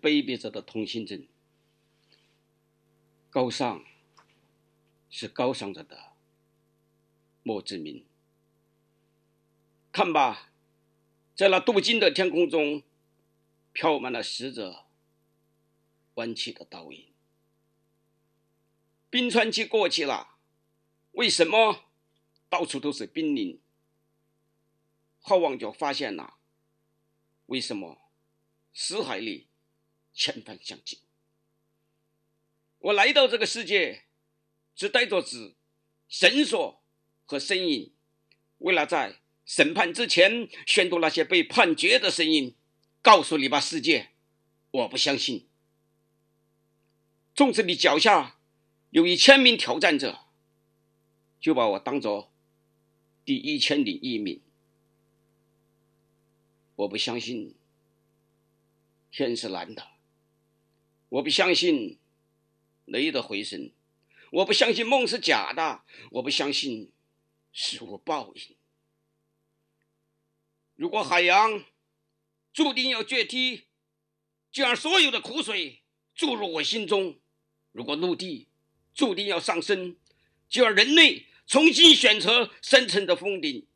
卑鄙者的通行证，高尚是高尚者的墓志铭。看吧，在那镀金的天空中，飘满了死者弯曲的倒影。冰川期过去了，为什么到处都是冰凌？好望角发现了。为什么死海里千帆相近？我来到这个世界，只带着纸、绳索和声音，为了在审判之前宣读那些被判决的声音，告诉你吧，世界，我不相信。纵使你脚下有一千名挑战者，就把我当做第一千零一名。我不相信天是蓝的，我不相信雷的回声，我不相信梦是假的，我不相信事物报应。如果海洋注定要决堤，就让所有的苦水注入我心中；如果陆地注定要上升，就让人类重新选择生存的峰顶。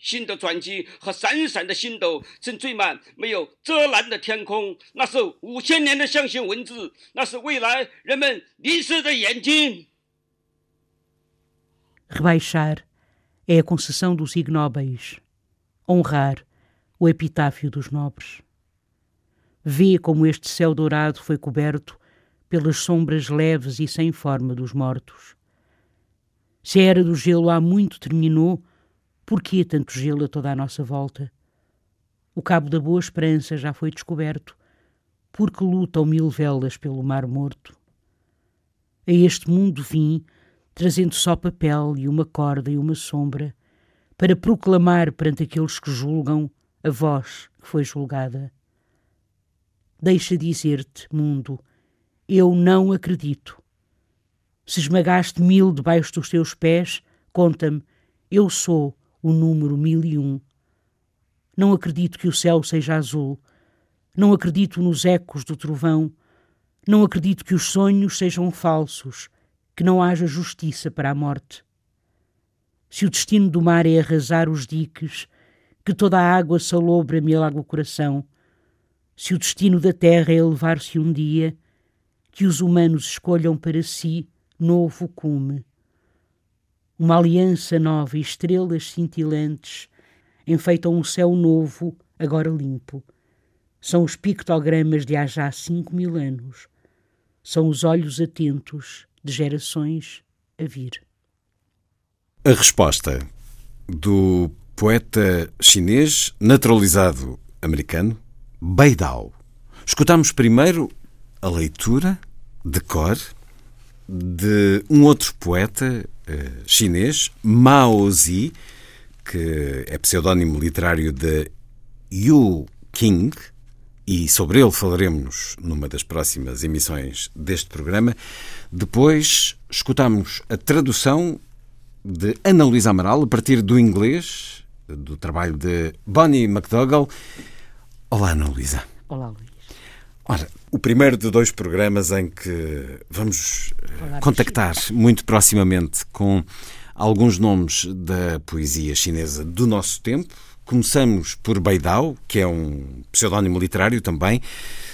新的转机和闪闪的星斗正缀满没有遮拦的天空，那是五千年的象形文字，那是未来人们凝视的眼睛。 Rebaixar é a concessão dos ignóbeis. Honrar o epitáfio dos nobres. Vê como este céu dourado foi coberto pelas sombras leves e sem forma dos mortos. Se a era do gelo há muito terminou, por que tanto gelo a toda a nossa volta? O cabo da boa esperança já foi descoberto, porque lutam mil velas pelo mar morto. A este mundo vim, trazendo só papel e uma corda e uma sombra, para proclamar perante aqueles que julgam a voz que foi julgada. Deixa dizer-te, mundo, eu não acredito. Se esmagaste mil debaixo dos teus pés, conta-me, eu sou o número mil e um. Não acredito que o céu seja azul. Não acredito nos ecos do trovão. Não acredito que os sonhos sejam falsos, que não haja justiça para a morte. Se o destino do mar é arrasar os diques, que toda a água salobra me alaga o coração. Se o destino da terra é elevar-se um dia, que os humanos escolham para si novo cume uma aliança nova e estrelas cintilantes enfeitam um céu novo, agora limpo. São os pictogramas de há já cinco mil anos. São os olhos atentos de gerações a vir. A resposta do poeta chinês naturalizado americano, Bei Dao. Escutamos primeiro a leitura de cor de um outro poeta uh, chinês, Mao Zi, que é pseudónimo literário de Yu King, e sobre ele falaremos numa das próximas emissões deste programa. Depois escutamos a tradução de Ana Luísa Amaral a partir do inglês, do trabalho de Bonnie McDougall. Olá, Ana Luísa. Olá, Luís. Ora, o primeiro de dois programas em que vamos Olá, contactar muito proximamente com alguns nomes da poesia chinesa do nosso tempo. Começamos por Beidao, que é um pseudónimo literário também,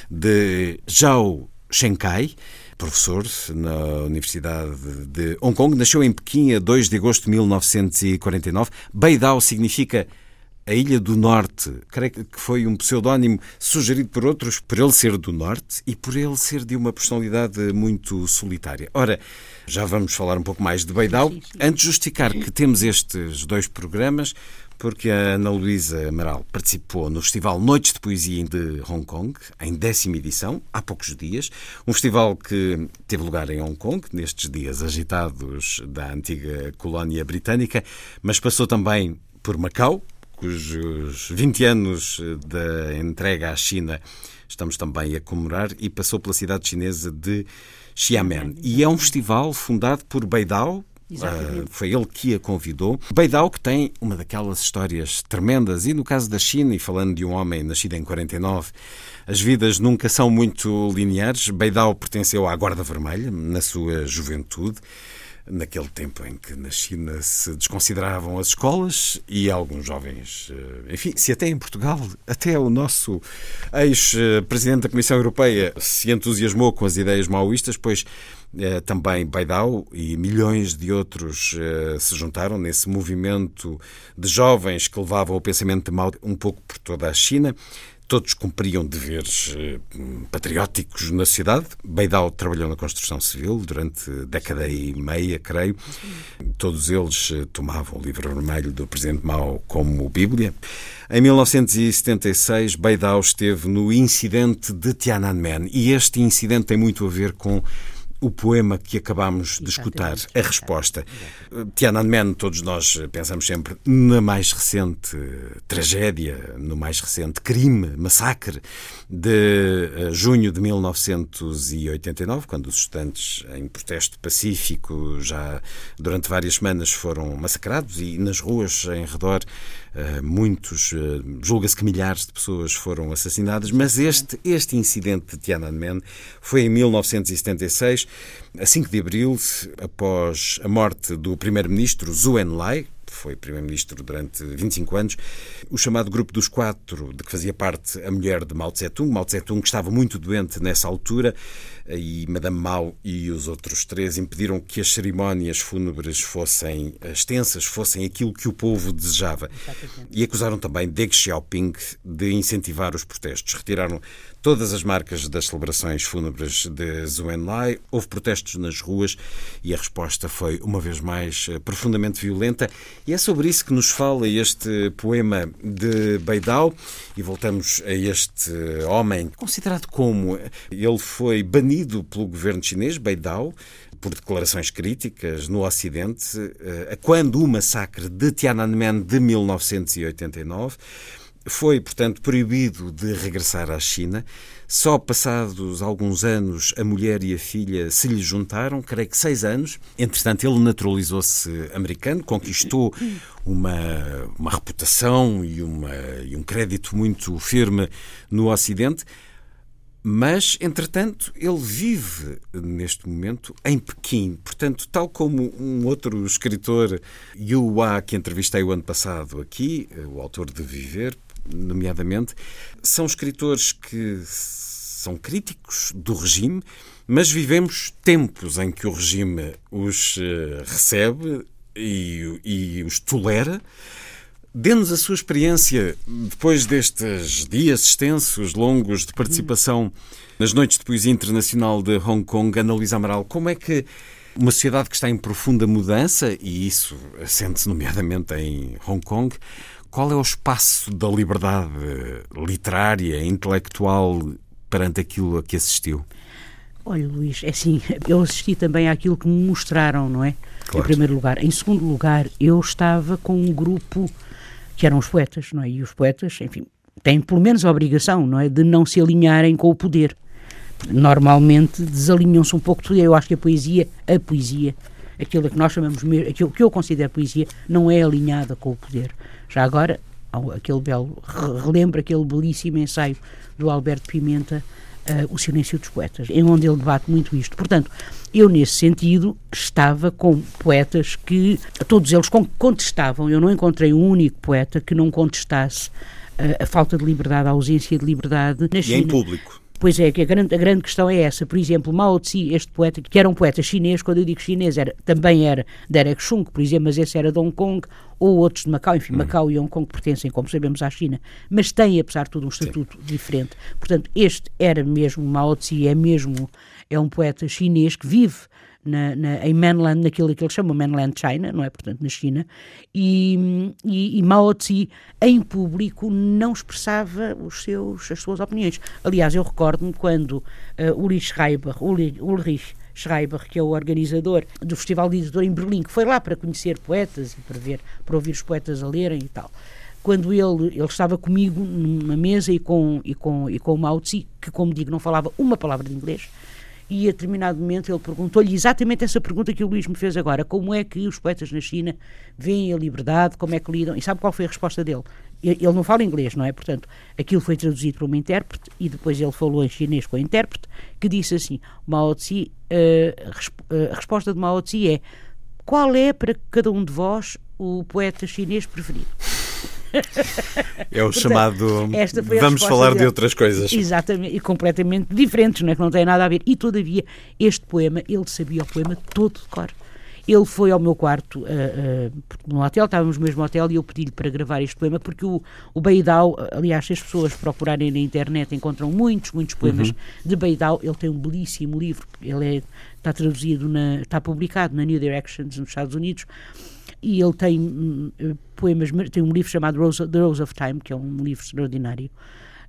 de Zhao Shenkai, professor na Universidade de Hong Kong. Nasceu em Pequim a 2 de agosto de 1949. Beidao significa a Ilha do Norte. Creio que foi um pseudónimo sugerido por outros por ele ser do Norte e por ele ser de uma personalidade muito solitária. Ora, já vamos falar um pouco mais de Beidal. Antes de justificar que temos estes dois programas, porque a Ana Luísa Amaral participou no Festival Noites de Poesia de Hong Kong, em décima edição, há poucos dias. Um festival que teve lugar em Hong Kong, nestes dias agitados da antiga colónia britânica, mas passou também por Macau, cujos 20 anos da entrega à China estamos também a comemorar, e passou pela cidade chinesa de Xiamen. E é um festival fundado por Beidao, Uh, foi ele que a convidou. Beidao, que tem uma daquelas histórias tremendas, e no caso da China, e falando de um homem nascido em 49, as vidas nunca são muito lineares. Beidao pertenceu à Guarda Vermelha na sua juventude naquele tempo em que na China se desconsideravam as escolas e alguns jovens, eh, enfim, se até em Portugal, até o nosso ex-presidente da Comissão Europeia se entusiasmou com as ideias maoístas, pois eh, também Baidao e milhões de outros eh, se juntaram nesse movimento de jovens que levavam o pensamento de Mao um pouco por toda a China. Todos cumpriam deveres eh, patrióticos na sociedade. Beidal trabalhou na construção civil durante década e meia, creio. Todos eles eh, tomavam o livro vermelho do presidente Mao como Bíblia. Em 1976, Beidal esteve no incidente de Tiananmen e este incidente tem muito a ver com o poema que acabámos de escutar, a resposta. Tiananmen, todos nós pensamos sempre na mais recente tragédia, no mais recente crime, massacre de eh, junho de 1989, quando os estudantes em protesto pacífico já durante várias semanas foram massacrados e nas ruas em redor muitos, eh, julga-se que milhares de pessoas foram assassinadas, mas este, este incidente de Tiananmen foi em 1976, a 5 de abril, após a morte do primeiro-ministro Zhou Enlai, foi primeiro-ministro durante 25 anos, o chamado Grupo dos Quatro, de que fazia parte a mulher de Mao Tse-tung, Mao Tse-tung que estava muito doente nessa altura, e Madame Mao e os outros três impediram que as cerimónias fúnebres fossem extensas, fossem aquilo que o povo desejava. E acusaram também Deng Xiaoping de incentivar os protestos. Retiraram todas as marcas das celebrações fúnebres de Zhou Enlai, houve protestos nas ruas e a resposta foi, uma vez mais, profundamente violenta. E é sobre isso que nos fala este poema de Beidao. E voltamos a este homem, considerado como ele foi banido pelo governo chinês, Beidao, por declarações críticas no Ocidente, eh, quando o massacre de Tiananmen de 1989 foi, portanto, proibido de regressar à China. Só passados alguns anos a mulher e a filha se lhe juntaram, creio que seis anos. Entretanto, ele naturalizou-se americano, conquistou uma, uma reputação e, uma, e um crédito muito firme no Ocidente. Mas, entretanto, ele vive neste momento em Pequim. Portanto, tal como um outro escritor, Yu Hua, que entrevistei o ano passado aqui, o autor de Viver, nomeadamente, são escritores que são críticos do regime, mas vivemos tempos em que o regime os eh, recebe e, e os tolera. Dê-nos a sua experiência depois destes dias extensos, longos de participação nas Noites de Poesia Internacional de Hong Kong. Ana Luísa Amaral, como é que uma sociedade que está em profunda mudança, e isso sente-se nomeadamente em Hong Kong, qual é o espaço da liberdade literária, intelectual, perante aquilo a que assistiu? Olha, Luís, é assim, eu assisti também àquilo que me mostraram, não é? Claro. Em primeiro lugar. Em segundo lugar, eu estava com um grupo que eram os poetas, não é? E os poetas, enfim, têm pelo menos a obrigação, não é? De não se alinharem com o poder. Normalmente desalinham-se um pouco poder. Eu acho que a poesia, a poesia, aquilo que nós chamamos, aquilo que eu considero poesia, não é alinhada com o poder. Já agora, aquele belo, relembro aquele belíssimo ensaio do Alberto Pimenta, uh, O Silêncio dos Poetas, em onde ele debate muito isto. Portanto, eu, nesse sentido, estava com poetas que todos eles contestavam. Eu não encontrei um único poeta que não contestasse a, eh, a falta de liberdade, a ausência de liberdade na China. E em público. Pois é, que a grande, a grande questão é essa. Por exemplo, Mao Tse, este poeta, que era um poeta chinês, quando eu digo chinês, era, também era Derek Chung, por exemplo, mas esse era de Hong Kong, ou outros de Macau. Enfim, Macau e Hong Kong pertencem, como sabemos, à China, mas têm, apesar de tudo, um estatuto Sim. diferente. Portanto, este era mesmo Mao Tse, é mesmo, é um poeta chinês que vive na, na, em mainland, naquilo que eles chamam mainland China, não é? Portanto, na China, e, e, e Mao Tse, em público, não expressava os seus, as suas opiniões. Aliás, eu recordo-me quando uh, Ulrich Schreiber, Ulrich Schreiber, que é o organizador do Festival de Editor em Berlim, que foi lá para conhecer poetas e para ver, para ouvir os poetas a lerem e tal. Quando ele, ele estava comigo numa mesa e com, e com, e com o Mao Tse, que, como digo, não falava uma palavra de inglês, e a determinado momento ele perguntou-lhe exatamente essa pergunta que o Luís me fez agora: como é que os poetas na China veem a liberdade, como é que lidam? E sabe qual foi a resposta dele? Ele não fala inglês, não é? Portanto, aquilo foi traduzido por uma intérprete e depois ele falou em chinês com a intérprete que disse assim: Mao Tse, uh, a resposta de Mao Tse é: qual é para cada um de vós o poeta chinês preferido? É o Portanto, chamado. Vamos falar de outras coisas. Exatamente, e completamente diferentes, não é? Que não tem nada a ver. E todavia, este poema, ele sabia o poema todo de cor. Ele foi ao meu quarto, uh, uh, no hotel, estávamos no mesmo hotel, e eu pedi-lhe para gravar este poema, porque o, o Beidau, aliás, se as pessoas procurarem na internet, encontram muitos, muitos poemas uhum. de Beidau. Ele tem um belíssimo livro, ele é, está traduzido, na, está publicado na New Directions, nos Estados Unidos e ele tem hum, eh, poemas, tem um livro chamado Rose, The Rose of Time, que é um livro extraordinário.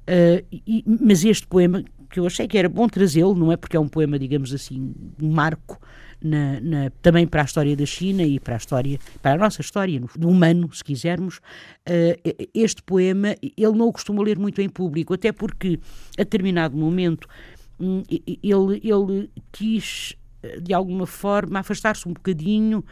Uh, e, mas este poema, que eu achei que era bom trazê-lo, não é? Porque é um poema, digamos assim, um marco na, na, também para a história da China e para a história, para a nossa história, do humano, se quisermos. Uh, este poema, ele não o costuma ler muito em público, até porque, a determinado momento, um, ele, ele quis, de alguma forma, afastar-se um bocadinho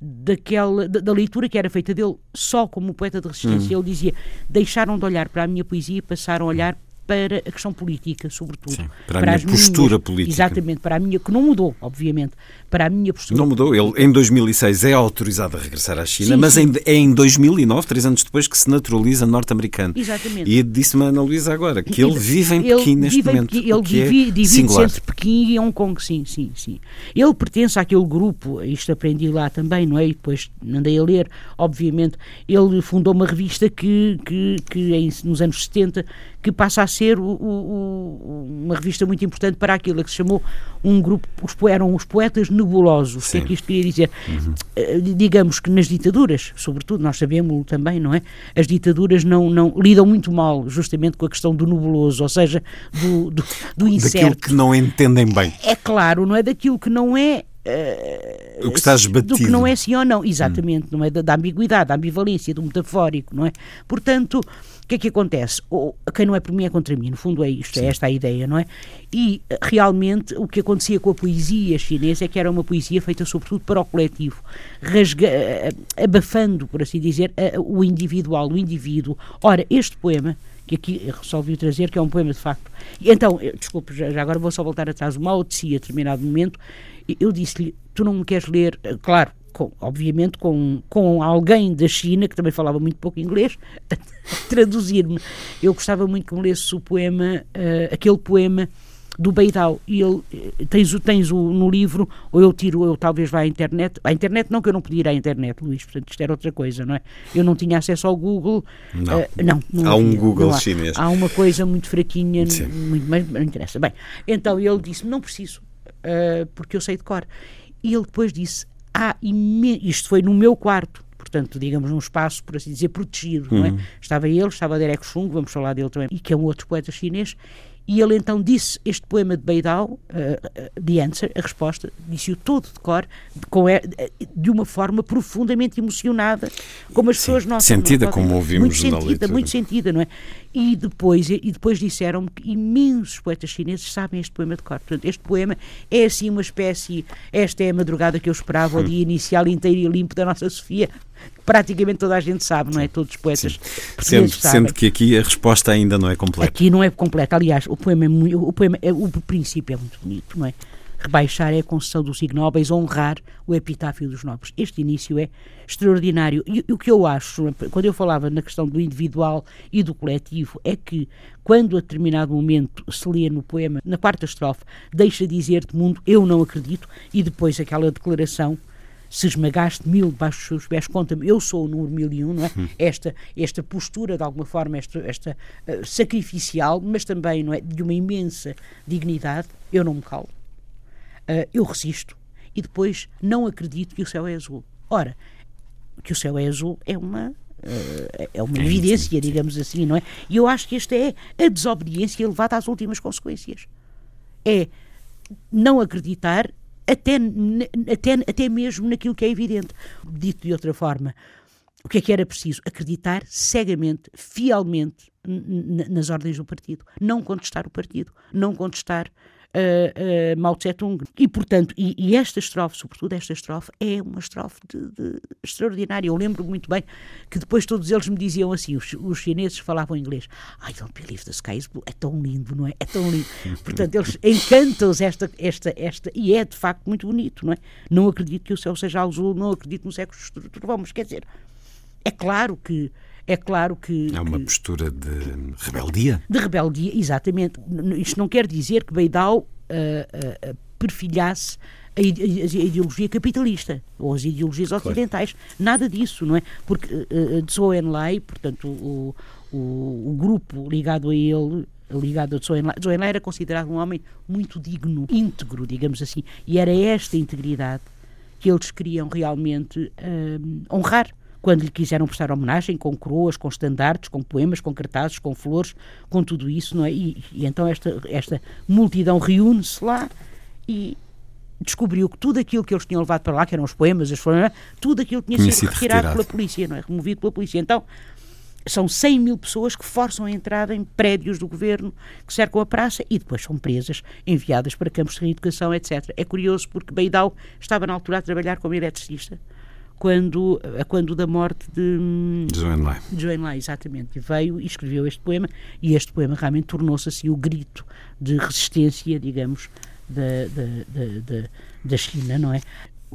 daquela, da, da, leitura que era feita dele só como poeta de resistência. Hum. Ele dizia: deixaram de olhar para a minha poesia e passaram a olhar para a questão política, sobretudo. Sim, para, para a minha postura minhas, política. Exatamente, para a minha, que não mudou, obviamente, para a minha postura. Não mudou, ele em 2006 é autorizado a regressar à China, sim, mas sim. é em 2009, três anos depois, que se naturaliza norte-americano. Exatamente. E disse-me a Ana Luísa agora que ele vive em Pequim neste momento. Ele vive, é divide-se entre Pequim e Hong Kong, sim, sim, sim. Ele pertence àquele grupo, isto aprendi lá também, não é? E depois andei a ler, obviamente, ele fundou uma revista que, que, que em, nos anos 70 que passa a ser o, o, uma revista muito importante para aquilo que se chamou um grupo, os, eram os poetas nebulosos. O que é que isto queria dizer? Uhum. Digamos que nas ditaduras, sobretudo, nós sabemos também, não é? As ditaduras não, não lidam muito mal justamente com a questão do nebuloso, ou seja, do, do, do incerto. Daquilo que não entendem bem. É claro, não é daquilo que não é Uh, o que estás batido. Do que não é sim ou não, exatamente, hum. não é da, da, ambiguidade, da ambivalência, do metafórico, não é? Portanto, o que é que acontece? Ou, quem não é por mim é contra mim, no fundo é isto, é sim. é esta a ideia, não é? E realmente o que acontecia com a poesia chinesa é que era uma poesia feita sobretudo para o coletivo, rasga, eh, abafando, por assim dizer, o individual, o indivíduo. Ora, este poema que aqui resolvi trazer, que é um poema de facto. Então, desculpe, já, agora vou só voltar atrás. O Mao Tse, a determinado momento, eu disse-lhe: Tu não me queres ler? Eh, claro, com, obviamente com, com alguém da China, que também falava muito pouco inglês, a traduzir-me. Eu gostava muito que me lesse o poema, uh, aquele poema do Beidal e ele eh, tens o tens o no livro ou eu tiro eu talvez vá à internet à internet não que eu não podia ir à internet Luís portanto isto era outra coisa não é eu não tinha acesso ao Google não, uh, não, não há um Google há. chinês há uma coisa muito fraquinha muito mas não interessa bem então ele disse não preciso uh, porque eu sei de cor. E ele depois disse: imen... isto foi no meu quarto, portanto, digamos, num espaço, por assim dizer, protegido, uhum. não é? Uhum. Estava ele, estava Derek Chung, vamos falar dele também, e que é um outro poeta chinês, e ele então disse este poema de Beidao, uh, uh, The Answer, a resposta, disse-o todo de cor, com, de uma forma profundamente emocionada, como as Sim, pessoas nossas. Sentida, como ouvimos muito sentida, leitura. Muito sentida, não é? E depois, e depois disseram-me que imensos poetas chineses sabem este poema de cor. Portanto, este poema é assim uma espécie. Esta é a madrugada que eu esperava, o dia inicial inteiro e limpo da nossa Sofia. Praticamente toda a gente sabe, não é? Todos os poetas sendo, sendo, que aqui a resposta ainda não é completa. Aqui não é completa. Aliás, o poema é muito, o, poema é, o princípio é muito bonito, não é? Rebaixar é a concessão dos ignóbeis, honrar o epitáfio dos nobres. Este início é extraordinário. E, e o que eu acho, quando eu falava na questão do individual e do coletivo, é que quando a determinado momento se lê no poema, na quarta estrofe, deixa dizer-te mundo, eu não acredito, e depois aquela declaração se esmagaste mil debaixo dos seus pés, conta-me, eu sou o número mil e um, não é? Hum. Esta, esta postura, de alguma forma, esta, esta uh, sacrificial, mas também não é, de uma imensa dignidade, eu não me calo. Uh, eu resisto e depois não acredito que o céu é azul. Ora, que o céu é azul é uma uh, é uma é evidência, digamos assim, não é? E eu acho que esta é a desobediência levada às últimas consequências. É não acreditar até, até, até mesmo naquilo que é evidente. Dito de outra forma, o que é que era preciso? Acreditar cegamente, fielmente nas ordens do partido. Não contestar o partido, não contestar uh, uh, Mao Tse-tung. E, portanto, e, e, esta estrofe, sobretudo esta estrofe, é uma estrofe de, de extraordinária. Eu lembro muito bem que depois todos eles me diziam assim, os, os chineses falavam inglês. I don't believe the sky is blue. É tão lindo, não é? É tão lindo. portanto, eles encantam-os esta, esta, esta, e é de facto muito bonito, não é? Não acredito que o céu seja azul, não acredito no século de trovão, quer dizer, é claro que é claro que. É uma que, postura de rebeldia? De rebeldia, exatamente. Isto não quer dizer que Beidal uh, uh, perfilhasse a, ideologia capitalista ou as ideologias ocidentais. Claro. Nada disso, não é? Porque uh, Zhou Enlai, portanto, o, o, o, grupo ligado a ele ligado a Zhou Enlai, Zhou Enlai era considerado um homem muito digno, íntegro, digamos assim, e era esta integridade que eles queriam realmente honrar quando lhe quiseram prestar homenagem com coroas, com estandartes, com poemas, com cartazes, com flores, com tudo isso, não é? E, e então esta, esta multidão reúne-se lá e descobriu que tudo aquilo que eles tinham levado para lá, que eram os poemas, as flores, tudo aquilo tinha, tinha sido, retirado, retirado, pela polícia, não é? Removido pela polícia. Então, são 100 mil pessoas que forçam a entrada em prédios do governo que cercam a praça e depois são presas, enviadas para campos de reeducação, etc. É curioso porque Beidal estava na altura a trabalhar como eletricista quando, quando da morte de, de Joan Lai. De Joan Lai, exatamente. E veio e escreveu este poema, e este poema realmente tornou-se assim o grito de resistência, digamos, da, da, da, da China, não é?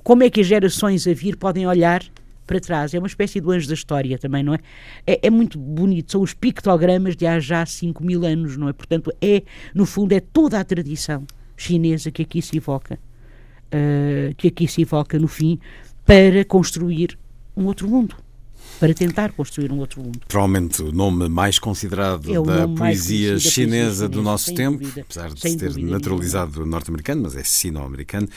Como é que as gerações a vir podem olhar para trás? É uma espécie do anjo da história também, não é? É, é muito bonito, são os pictogramas de há já 5 mil anos, não é? Portanto, é, no fundo, é toda a tradição chinesa que aqui se evoca, uh, que aqui se evoca no fim, para construir um outro mundo. Para tentar construir um outro mundo. Provavelmente o nome mais considerado é da poesia chinesa do nosso tempo, dúvida, apesar de se ter naturalizado norte-americano, mas é sino-americano.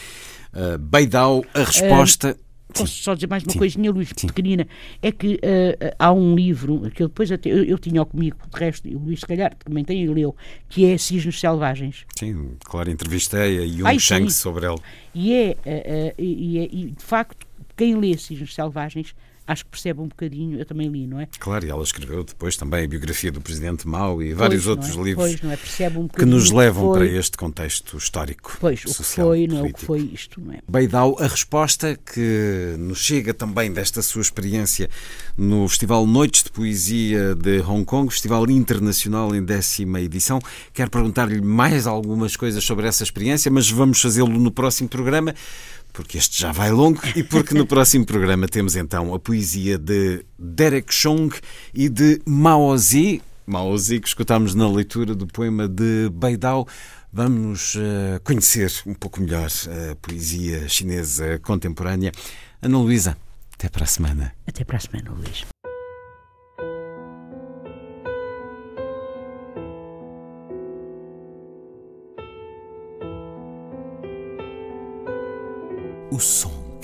Uh, Beidao, a resposta. Uh, Posso Sim. só dizer mais uma Sim. coisinha, Luís, Sim. pequenina. É que uh, há um livro que eu depois até, eu, eu tinha comigo, de resto, e o Luís, se calhar, também tem e leu, que é Cisnes Selvagens. Sim, claro, entrevistei a Yung Shang sobre ele. E é, uh, uh, e é, e de facto, quem lê Cisnes Selvagens acho que percebe um bocadinho, eu também li, não é? Claro, e ela escreveu depois também a biografia do Presidente Mao e pois, vários outros é? livros pois, é? um que nos levam foi... para este contexto histórico. Pois, social, o que foi, não é o que foi isto, não é? Beidau, a resposta que nos chega também desta sua experiência no Festival Noites de Poesia de Hong Kong, Festival Internacional em décima edição. Quero perguntar-lhe mais algumas coisas sobre essa experiência, mas vamos fazê-lo no próximo programa porque este já vai longo e porque no próximo programa temos então a poesia de Derek Chong e de Mao Zi, Mao Zi que escutámos na leitura do poema de Beidao. Vamos uh, conhecer um pouco melhor a poesia chinesa contemporânea. Ana Luísa, até para a semana. Até para a semana, Luís.